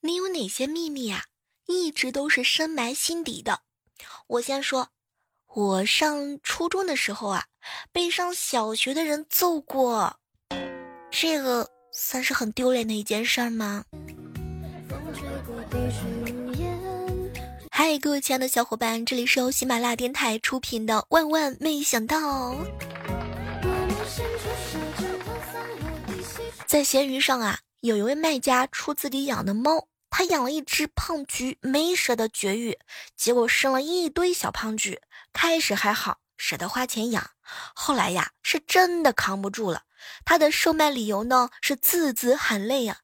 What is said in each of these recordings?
你有哪些秘密啊？一直都是深埋心底的。我先说，我上初中的时候啊，被上小学的人揍过，这个算是很丢脸的一件事儿吗？嗨，各位亲爱的小伙伴，这里是由喜马拉雅电台出品的《万万没想到》。在闲鱼上啊，有一位卖家出自己养的猫，他养了一只胖橘，没舍得绝育，结果生了一堆小胖橘。开始还好，舍得花钱养，后来呀，是真的扛不住了。他的售卖理由呢，是字字含泪呀。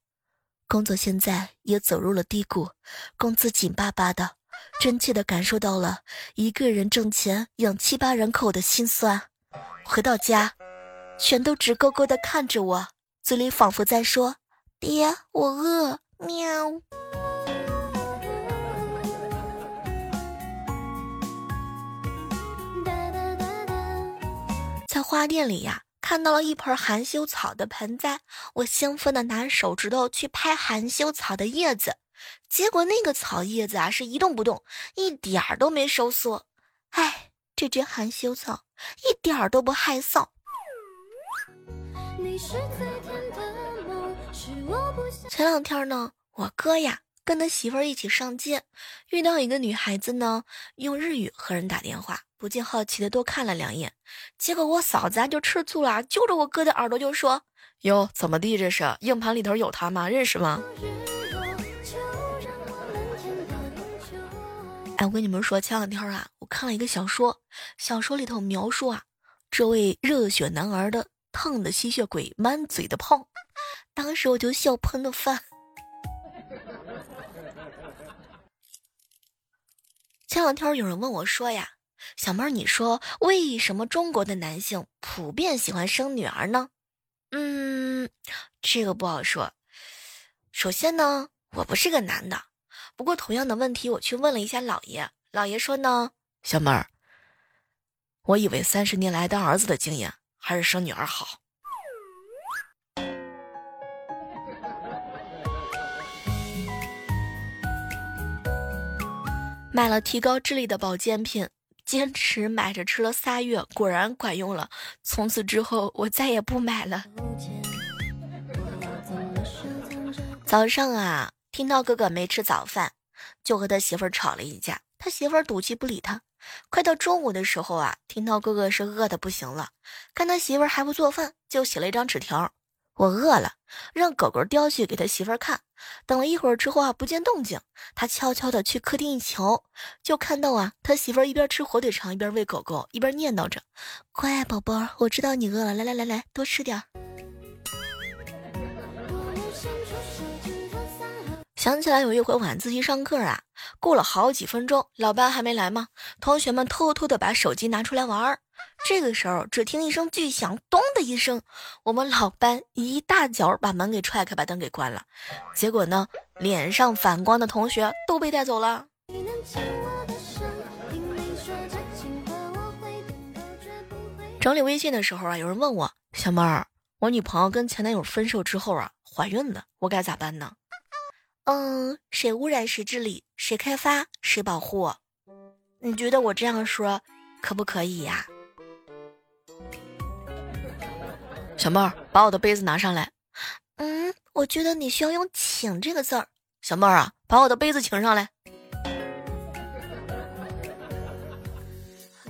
工作现在也走入了低谷，工资紧巴巴的。真切地感受到了一个人挣钱养七八人口的心酸。回到家，全都直勾勾地看着我，嘴里仿佛在说：“爹，我饿。”喵。在花店里呀，看到了一盆含羞草的盆栽，我兴奋的拿手指头去拍含羞草的叶子。结果那个草叶子啊是一动不动，一点儿都没收缩。哎，这只含羞草一点儿都不害臊。你是在天堂前两天呢，我哥呀跟他媳妇儿一起上街，遇到一个女孩子呢，用日语和人打电话，不禁好奇的多看了两眼。结果我嫂子啊就吃醋了，揪着我哥的耳朵就说：“哟，怎么地这是？硬盘里头有他吗？认识吗？”哎，我跟你们说，前两天啊，我看了一个小说，小说里头描述啊，这位热血男儿的烫的吸血鬼满嘴的泡，当时我就笑喷了饭。前两天有人问我说呀，小妹儿，你说为什么中国的男性普遍喜欢生女儿呢？嗯，这个不好说。首先呢，我不是个男的。不过，同样的问题我去问了一下老爷，老爷说呢，小妹儿，我以为三十年来当儿子的经验，还是生女儿好。买了提高智力的保健品，坚持买着吃了仨月，果然管用了。从此之后，我再也不买了。早上啊。听到哥哥没吃早饭，就和他媳妇儿吵了一架。他媳妇儿赌气不理他。快到中午的时候啊，听到哥哥是饿的不行了，看他媳妇儿还不做饭，就写了一张纸条：“我饿了，让狗狗叼去给他媳妇儿看。”等了一会儿之后啊，不见动静，他悄悄的去客厅一瞧，就看到啊，他媳妇儿一边吃火腿肠，一边喂狗狗，一边念叨着：“乖宝宝，我知道你饿了，来来来来，多吃点。”想起来有一回晚自习上课啊，过了好几分钟，老班还没来吗？同学们偷偷的把手机拿出来玩儿。这个时候，只听一声巨响，咚的一声，我们老班一大脚把门给踹开，把灯给关了。结果呢，脸上反光的同学都被带走了。整理微信的时候啊，有人问我小妹儿，我女朋友跟前男友分手之后啊，怀孕了，我该咋办呢？嗯，谁污染谁治理，谁开发谁保护。你觉得我这样说可不可以呀？小妹儿，把我的杯子拿上来。嗯，我觉得你需要用“请”这个字儿。小妹儿啊，把我的杯子请上来。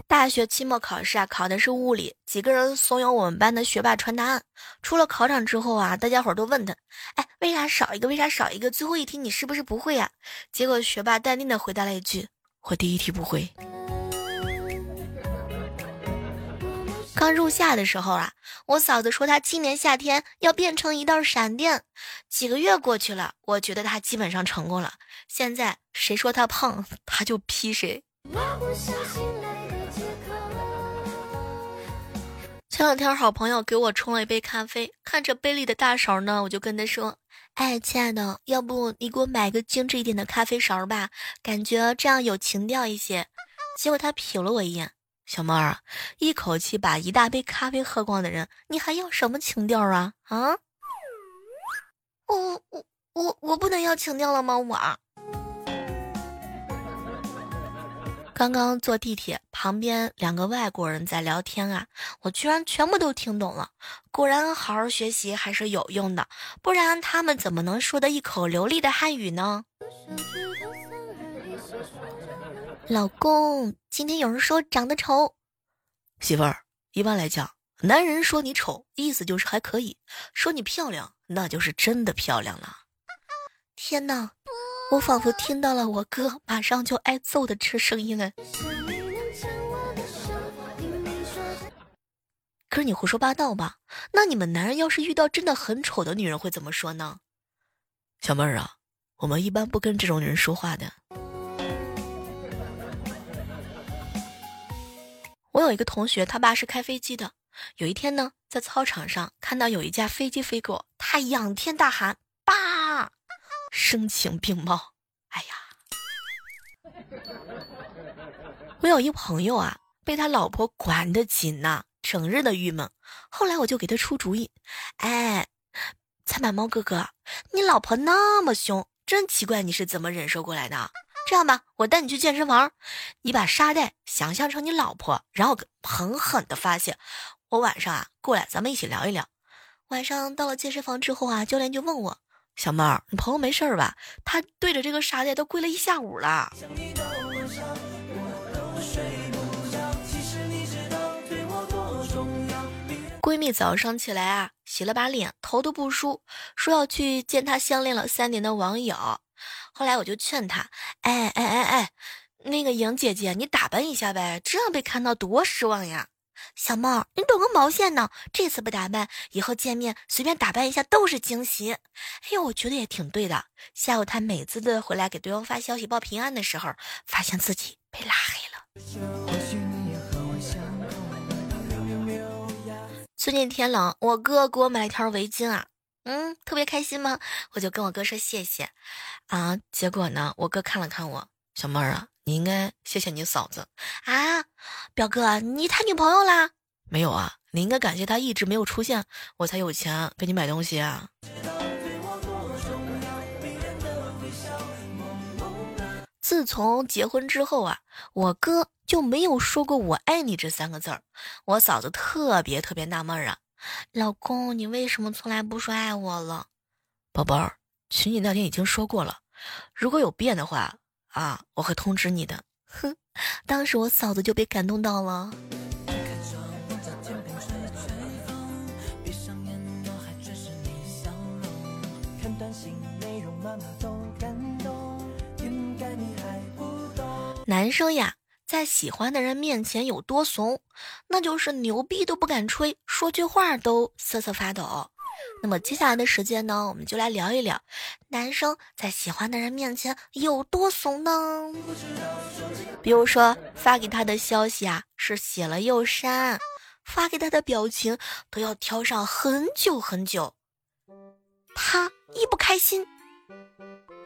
大学期末考试啊，考的是物理。几个人怂恿我们班的学霸传答案。出了考场之后啊，大家伙都问他：“哎，为啥少一个？为啥少一个？最后一题你是不是不会呀？”结果学霸淡定的回答了一句：“我第一题不会。”刚入夏的时候啊，我嫂子说她今年夏天要变成一道闪电。几个月过去了，我觉得她基本上成功了。现在谁说她胖，她就劈谁。前两天，好朋友给我冲了一杯咖啡，看着杯里的大勺呢，我就跟他说：“哎，亲爱的，要不你给我买个精致一点的咖啡勺吧，感觉这样有情调一些。”结果他瞟了我一眼：“小妹儿，一口气把一大杯咖啡喝光的人，你还要什么情调啊？啊？我我我我不能要情调了吗？我。刚刚坐地铁，旁边两个外国人在聊天啊，我居然全部都听懂了。果然，好好学习还是有用的，不然他们怎么能说的一口流利的汉语呢？老公，今天有人说长得丑。媳妇儿，一般来讲，男人说你丑，意思就是还可以；说你漂亮，那就是真的漂亮了。天哪！我仿佛听到了我哥马上就挨揍的这声音了。可是你胡说八道吧？那你们男人要是遇到真的很丑的女人会怎么说呢？小妹儿啊，我们一般不跟这种人说话的。我有一个同学，他爸是开飞机的。有一天呢，在操场上看到有一架飞机飞过，他仰天大喊：“爸！”声情并茂，哎呀！我有一朋友啊，被他老婆管得紧呐，整日的郁闷。后来我就给他出主意，哎，菜满猫哥哥，你老婆那么凶，真奇怪，你是怎么忍受过来的？这样吧，我带你去健身房，你把沙袋想象成你老婆，然后狠狠的发泄。我晚上啊过来，咱们一起聊一聊。晚上到了健身房之后啊，教练就问我。小妹儿，你朋友没事儿吧？他对着这个沙袋都跪了一下午了。闺蜜早上起来啊，洗了把脸，头都不梳，说要去见她相恋了三年的网友。后来我就劝她，哎哎哎哎，那个莹姐姐，你打扮一下呗，这样被看到多失望呀。小猫，你懂个毛线呢？这次不打扮，以后见面随便打扮一下都是惊喜。哎呦，我觉得也挺对的。下午他每次的回来给对方发消息报平安的时候，发现自己被拉黑了。最近天冷，我哥给我买了一条围巾啊，嗯，特别开心吗？我就跟我哥说谢谢啊。结果呢，我哥看了看我，小妹儿啊。你应该谢谢你嫂子啊，表哥，你谈女朋友啦？没有啊，你应该感谢她一直没有出现，我才有钱给你买东西啊。自从结婚之后啊，我哥就没有说过我爱你这三个字儿，我嫂子特别特别纳闷啊，老公，你为什么从来不说爱我了？宝贝儿，娶你那天已经说过了，如果有变的话。啊！我会通知你的。哼，当时我嫂子就被感动到了。男生呀，在喜欢的人面前有多怂，那就是牛逼都不敢吹，说句话都瑟瑟发抖。那么接下来的时间呢，我们就来聊一聊，男生在喜欢的人面前有多怂呢？比如说发给他的消息啊，是写了又删，发给他的表情都要挑上很久很久。他一不开心，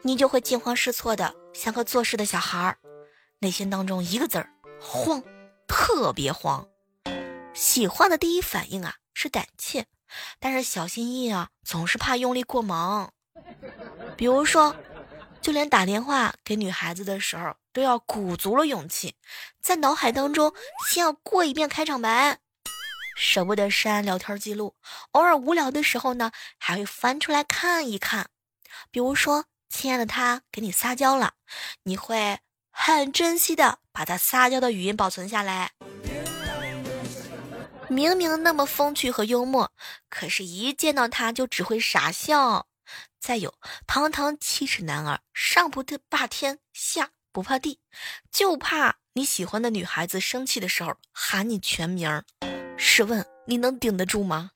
你就会惊慌失措的，像个做事的小孩儿，内心当中一个字儿慌，特别慌。喜欢的第一反应啊是胆怯。但是小心翼翼啊，总是怕用力过猛。比如说，就连打电话给女孩子的时候，都要鼓足了勇气，在脑海当中先要过一遍开场白，舍不得删聊天记录。偶尔无聊的时候呢，还会翻出来看一看。比如说，亲爱的他给你撒娇了，你会很珍惜的把他撒娇的语音保存下来。明明那么风趣和幽默，可是，一见到他就只会傻笑。再有，堂堂七尺男儿，上不怕天，下不怕地，就怕你喜欢的女孩子生气的时候喊你全名儿。试问你能顶得住吗？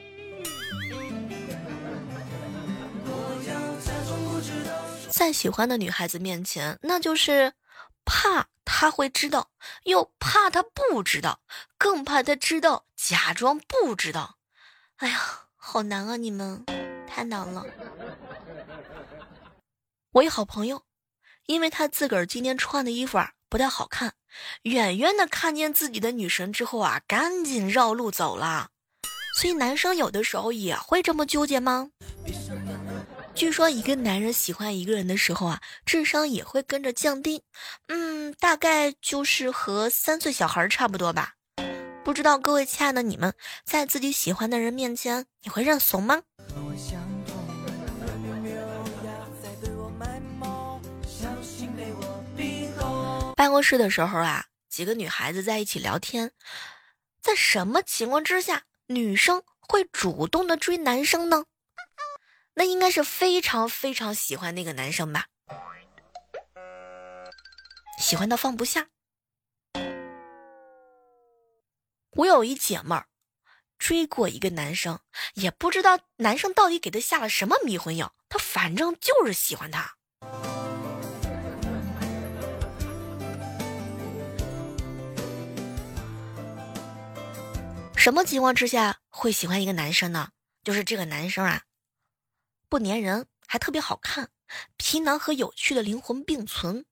在喜欢的女孩子面前，那就是怕。他会知道，又怕他不知道，更怕他知道假装不知道。哎呀，好难啊！你们太难了。我一好朋友，因为他自个儿今天穿的衣服啊不太好看，远远的看见自己的女神之后啊，赶紧绕路走了。所以男生有的时候也会这么纠结吗？据说一个男人喜欢一个人的时候啊，智商也会跟着降低，嗯，大概就是和三岁小孩差不多吧。不知道各位亲爱的你们，在自己喜欢的人面前，你会认怂吗？办公室的时候啊，几个女孩子在一起聊天，在什么情况之下，女生会主动的追男生呢？那应该是非常非常喜欢那个男生吧，喜欢到放不下。我有一姐妹儿，追过一个男生，也不知道男生到底给她下了什么迷魂药，她反正就是喜欢他。什么情况之下会喜欢一个男生呢？就是这个男生啊，不粘人，还特别好看，皮囊和有趣的灵魂并存，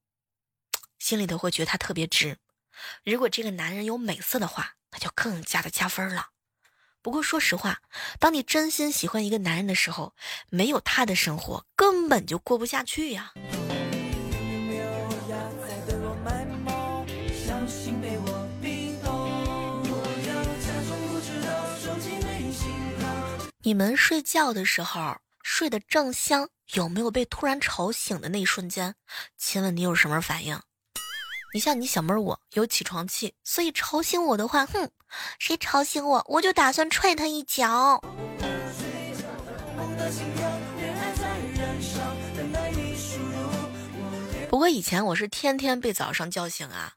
心里头会觉得他特别值。如果这个男人有美色的话，那就更加的加分了。不过说实话，当你真心喜欢一个男人的时候，没有他的生活根本就过不下去呀。你们睡觉的时候睡得正香，有没有被突然吵醒的那一瞬间？请问你有什么反应？你像你小妹儿，我有起床气，所以吵醒我的话，哼，谁吵醒我，我就打算踹他一脚。不过以前我是天天被早上叫醒啊。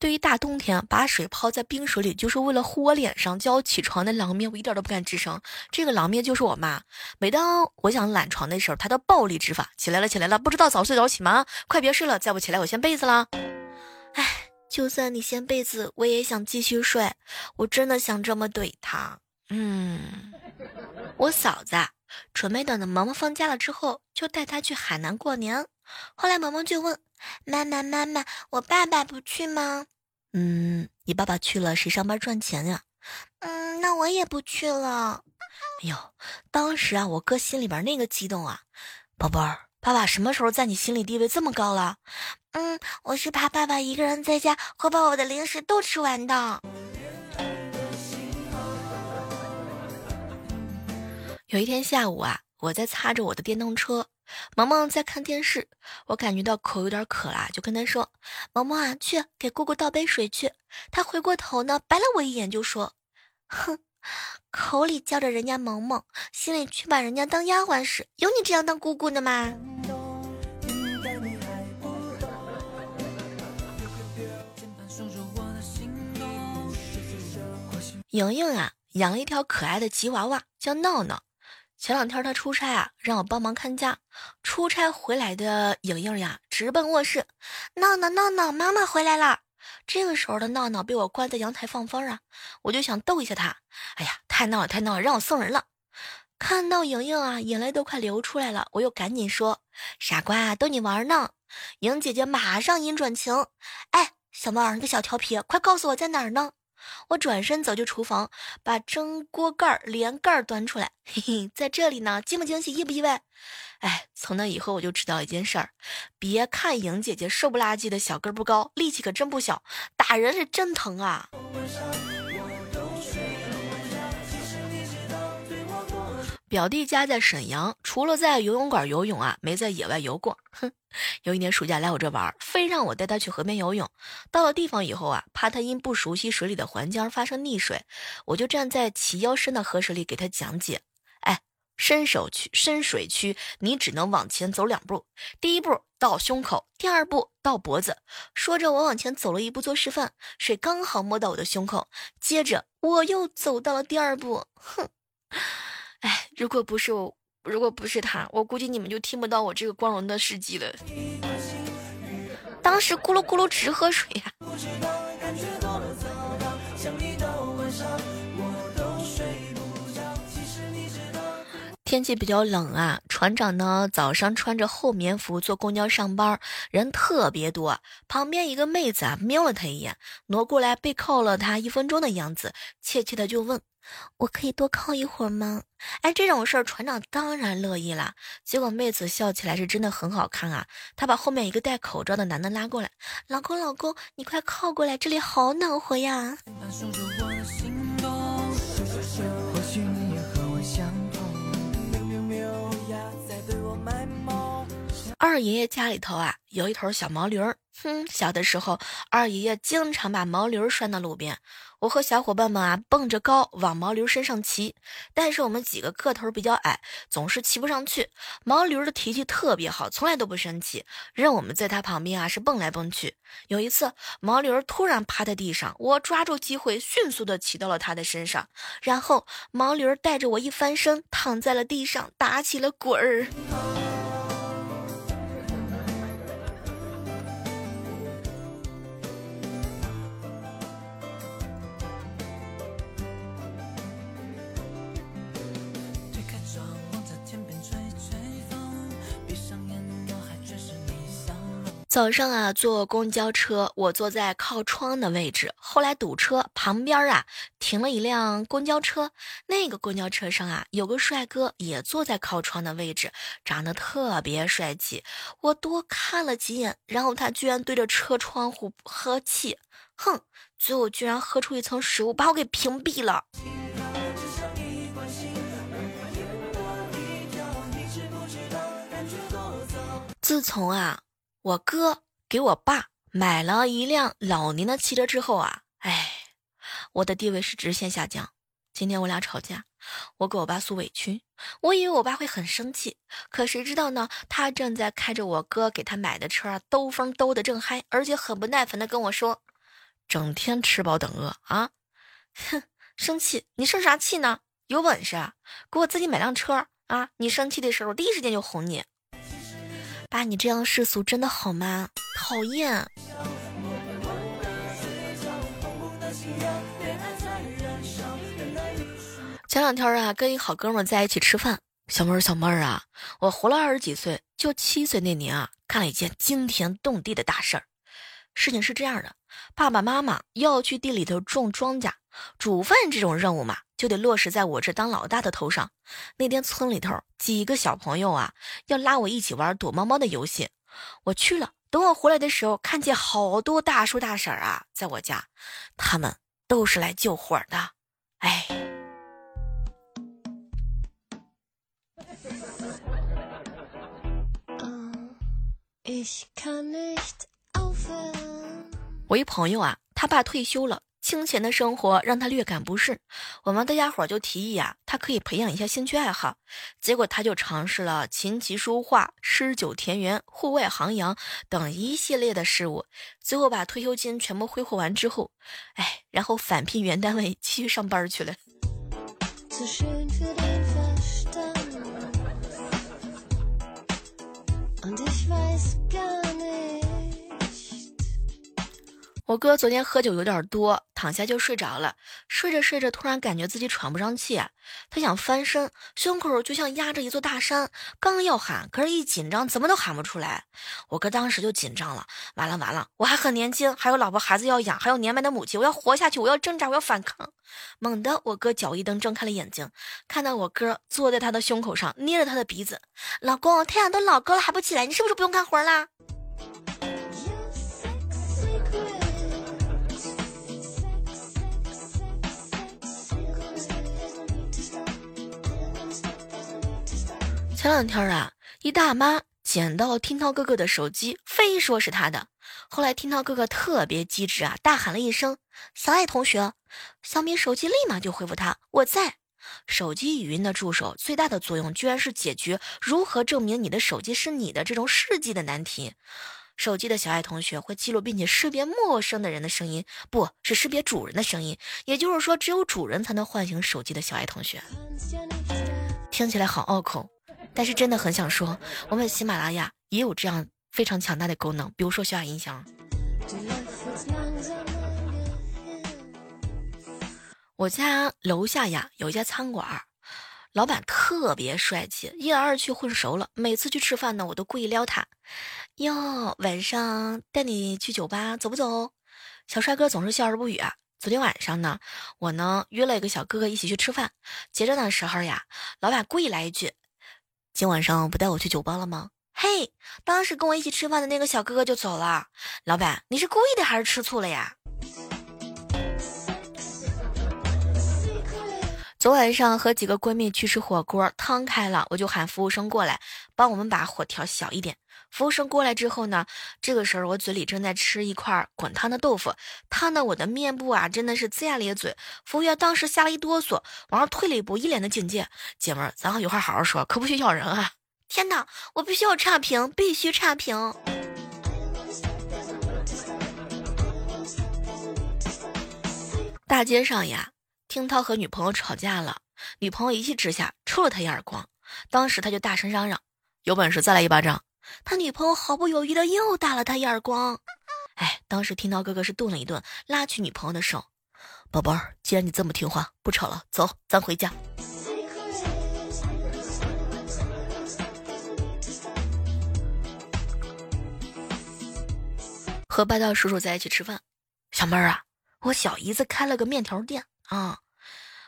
对于大冬天把水泡在冰水里，就是为了糊我脸上叫我起床的狼咩，我一点都不敢吱声。这个狼咩就是我妈。每当我想懒床的时候，她的暴力执法：起来了，起来了，不知道早睡早起吗？快别睡了，再不起来我掀被子了。哎，就算你掀被子，我也想继续睡。我真的想这么怼他。嗯，我嫂子准备等着萌萌放假了之后，就带她去海南过年。后来萌萌就问。妈妈，妈妈，我爸爸不去吗？嗯，你爸爸去了，谁上班赚钱呀？嗯，那我也不去了。哎呦，当时啊，我哥心里边那个激动啊！宝贝儿，爸爸什么时候在你心里地位这么高了？嗯，我是怕爸爸一个人在家会把我的零食都吃完的。有一天下午啊，我在擦着我的电动车。萌萌在看电视，我感觉到口有点渴了，就跟他说：“萌萌啊，去给姑姑倒杯水去。”他回过头呢，白了我一眼，就说：“哼，口里叫着人家萌萌，心里却把人家当丫鬟使，有你这样当姑姑的吗？”莹莹啊，养了一条可爱的吉娃娃，叫闹闹。前两天他出差啊，让我帮忙看家。出差回来的莹莹呀，直奔卧室。闹闹闹闹，妈妈回来了。这个时候的闹闹被我关在阳台放风啊，我就想逗一下他。哎呀，太闹了，太闹了，让我送人了。看到莹莹啊，眼泪都快流出来了，我又赶紧说：“傻瓜，逗你玩呢。”莹姐姐马上阴转晴。哎，小猫儿，你个小调皮，快告诉我在哪儿呢？我转身走进厨房，把蒸锅盖连盖端出来，嘿嘿，在这里呢，惊不惊喜，意不意外？哎，从那以后我就知道一件事儿，别看莹姐姐瘦不拉几的，小个不高，力气可真不小，打人是真疼啊。表弟家在沈阳，除了在游泳馆游泳啊，没在野外游过。哼，有一年暑假来我这玩，非让我带他去河边游泳。到了地方以后啊，怕他因不熟悉水里的环境而发生溺水，我就站在齐腰深的河水里给他讲解。哎，深手区、深水区，你只能往前走两步，第一步到胸口，第二步到脖子。说着，我往前走了一步做示范，水刚好摸到我的胸口。接着我又走到了第二步，哼。哎，如果不是我，如果不是他，我估计你们就听不到我这个光荣的事迹了。当时咕噜咕噜直喝水呀。天气比较冷啊，船长呢早上穿着厚棉服坐公交上班，人特别多。旁边一个妹子啊瞄了他一眼，挪过来背靠了他一分钟的样子，怯怯的就问：“我可以多靠一会儿吗？哎，这种事儿船长当然乐意了。结果妹子笑起来是真的很好看啊！她把后面一个戴口罩的男的拉过来，老公老公，你快靠过来，这里好暖和呀。二爷爷家里头啊，有一头小毛驴儿。哼，小的时候，二爷爷经常把毛驴拴到路边，我和小伙伴们啊蹦着高往毛驴身上骑。但是我们几个个头比较矮，总是骑不上去。毛驴的脾气特别好，从来都不生气，任我们在它旁边啊是蹦来蹦去。有一次，毛驴突然趴在地上，我抓住机会，迅速的骑到了它的身上，然后毛驴带着我一翻身，躺在了地上，打起了滚儿。早上啊，坐公交车，我坐在靠窗的位置。后来堵车，旁边啊停了一辆公交车，那个公交车上啊有个帅哥也坐在靠窗的位置，长得特别帅气。我多看了几眼，然后他居然对着车窗户呵气，哼，最后居然喝出一层食物，把我给屏蔽了。自从啊。我哥给我爸买了一辆老年的汽车之后啊，哎，我的地位是直线下降。今天我俩吵架，我给我爸诉委屈，我以为我爸会很生气，可谁知道呢？他正在开着我哥给他买的车兜风兜的正嗨，而且很不耐烦的跟我说：“整天吃饱等饿啊，哼，生气？你生啥气呢？有本事啊，给我自己买辆车啊！你生气的时候，第一时间就哄你。”爸，你这样世俗真的好吗？讨厌。前两天啊，跟一好哥们在一起吃饭，小妹儿，小妹儿啊，我活了二十几岁，就七岁那年啊，干了一件惊天动地的大事儿。事情是这样的，爸爸妈妈要去地里头种庄稼，煮饭这种任务嘛。就得落实在我这当老大的头上。那天村里头几个小朋友啊，要拉我一起玩躲猫猫的游戏，我去了。等我回来的时候，看见好多大叔大婶啊，在我家，他们都是来救火的。哎，我一朋友啊，他爸退休了。清闲的生活让他略感不适，我们大家伙就提议啊，他可以培养一下兴趣爱好。结果他就尝试了琴棋书画、诗酒田园、户外航洋等一系列的事物。最后把退休金全部挥霍完之后，哎，然后返聘原单位继续上班去了。我哥昨天喝酒有点多，躺下就睡着了。睡着睡着，突然感觉自己喘不上气，他想翻身，胸口就像压着一座大山，刚要喊，可是一紧张，怎么都喊不出来。我哥当时就紧张了，完了完了，我还很年轻，还有老婆孩子要养，还有年迈的母亲，我要活下去，我要挣扎，我要反抗。猛地，我哥脚一蹬，睁开了眼睛，看到我哥坐在他的胸口上，捏着他的鼻子：“老公，太阳都老高了还不起来，你是不是不用干活啦？”前两天啊，一大妈捡到听涛哥哥的手机，非说是他的。后来听涛哥哥特别机智啊，大喊了一声“小爱同学”，小米手机立马就回复他“我在”。手机语音的助手最大的作用，居然是解决如何证明你的手机是你的这种世纪的难题。手机的小爱同学会记录并且识别陌生的人的声音，不是识别主人的声音。也就是说，只有主人才能唤醒手机的小爱同学。听起来好拗口。但是真的很想说，我们喜马拉雅也有这样非常强大的功能，比如说小雅音箱。我家楼下呀有一家餐馆，老板特别帅气，一来二去混熟了。每次去吃饭呢，我都故意撩他，哟，晚上带你去酒吧走不走？小帅哥总是笑而不语。昨天晚上呢，我呢约了一个小哥哥一起去吃饭，结账的时候呀，老板故意来一句：“今晚上不带我去酒吧了吗？”嘿，当时跟我一起吃饭的那个小哥哥就走了。老板，你是故意的还是吃醋了呀？昨晚上和几个闺蜜去吃火锅，汤开了，我就喊服务生过来帮我们把火调小一点。服务生过来之后呢，这个时候我嘴里正在吃一块滚烫的豆腐，烫的我的面部啊真的是龇牙咧嘴。服务员当时吓了一哆嗦，往上退了一步，一脸的警戒：“姐们儿，咱有话好好说，可不许咬人啊！”天哪，我必须要差评，必须差评。大街上呀。听涛和女朋友吵架了，女朋友一气之下抽了他一耳光，当时他就大声嚷嚷：“有本事再来一巴掌！”他女朋友毫不犹豫的又打了他一耳光。哎，当时听涛哥哥是顿了一顿，拉起女朋友的手：“宝贝儿，既然你这么听话，不吵了，走，咱回家。”和霸道叔叔在一起吃饭，小妹儿啊，我小姨子开了个面条店啊。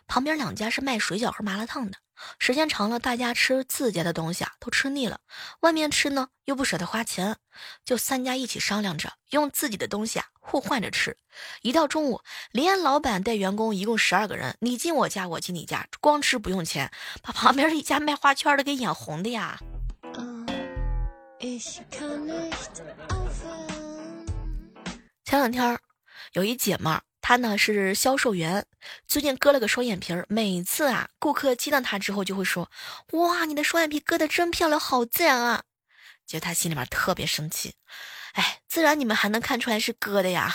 旁边两家是卖水饺和麻辣烫的，时间长了，大家吃自家的东西啊都吃腻了，外面吃呢又不舍得花钱，就三家一起商量着用自己的东西啊互换着吃。一到中午，连老板带员工一共十二个人，你进我家，我进你家，光吃不用钱，把旁边一家卖花圈的给眼红的呀。前两天有一姐们儿。他呢是销售员，最近割了个双眼皮儿。每次啊，顾客见到他之后就会说：“哇，你的双眼皮割的真漂亮，好自然啊！”觉得他心里面特别生气。哎，自然你们还能看出来是割的呀？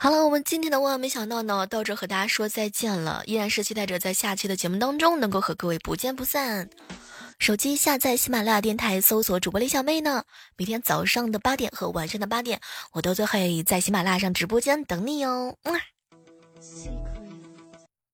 好了，我们今天的万万没想到呢，到这和大家说再见了。依然是期待着在下期的节目当中能够和各位不见不散。手机下载喜马拉雅电台，搜索主播李小妹呢。每天早上的八点和晚上的八点，我都会在喜马拉雅上直播间等你哦。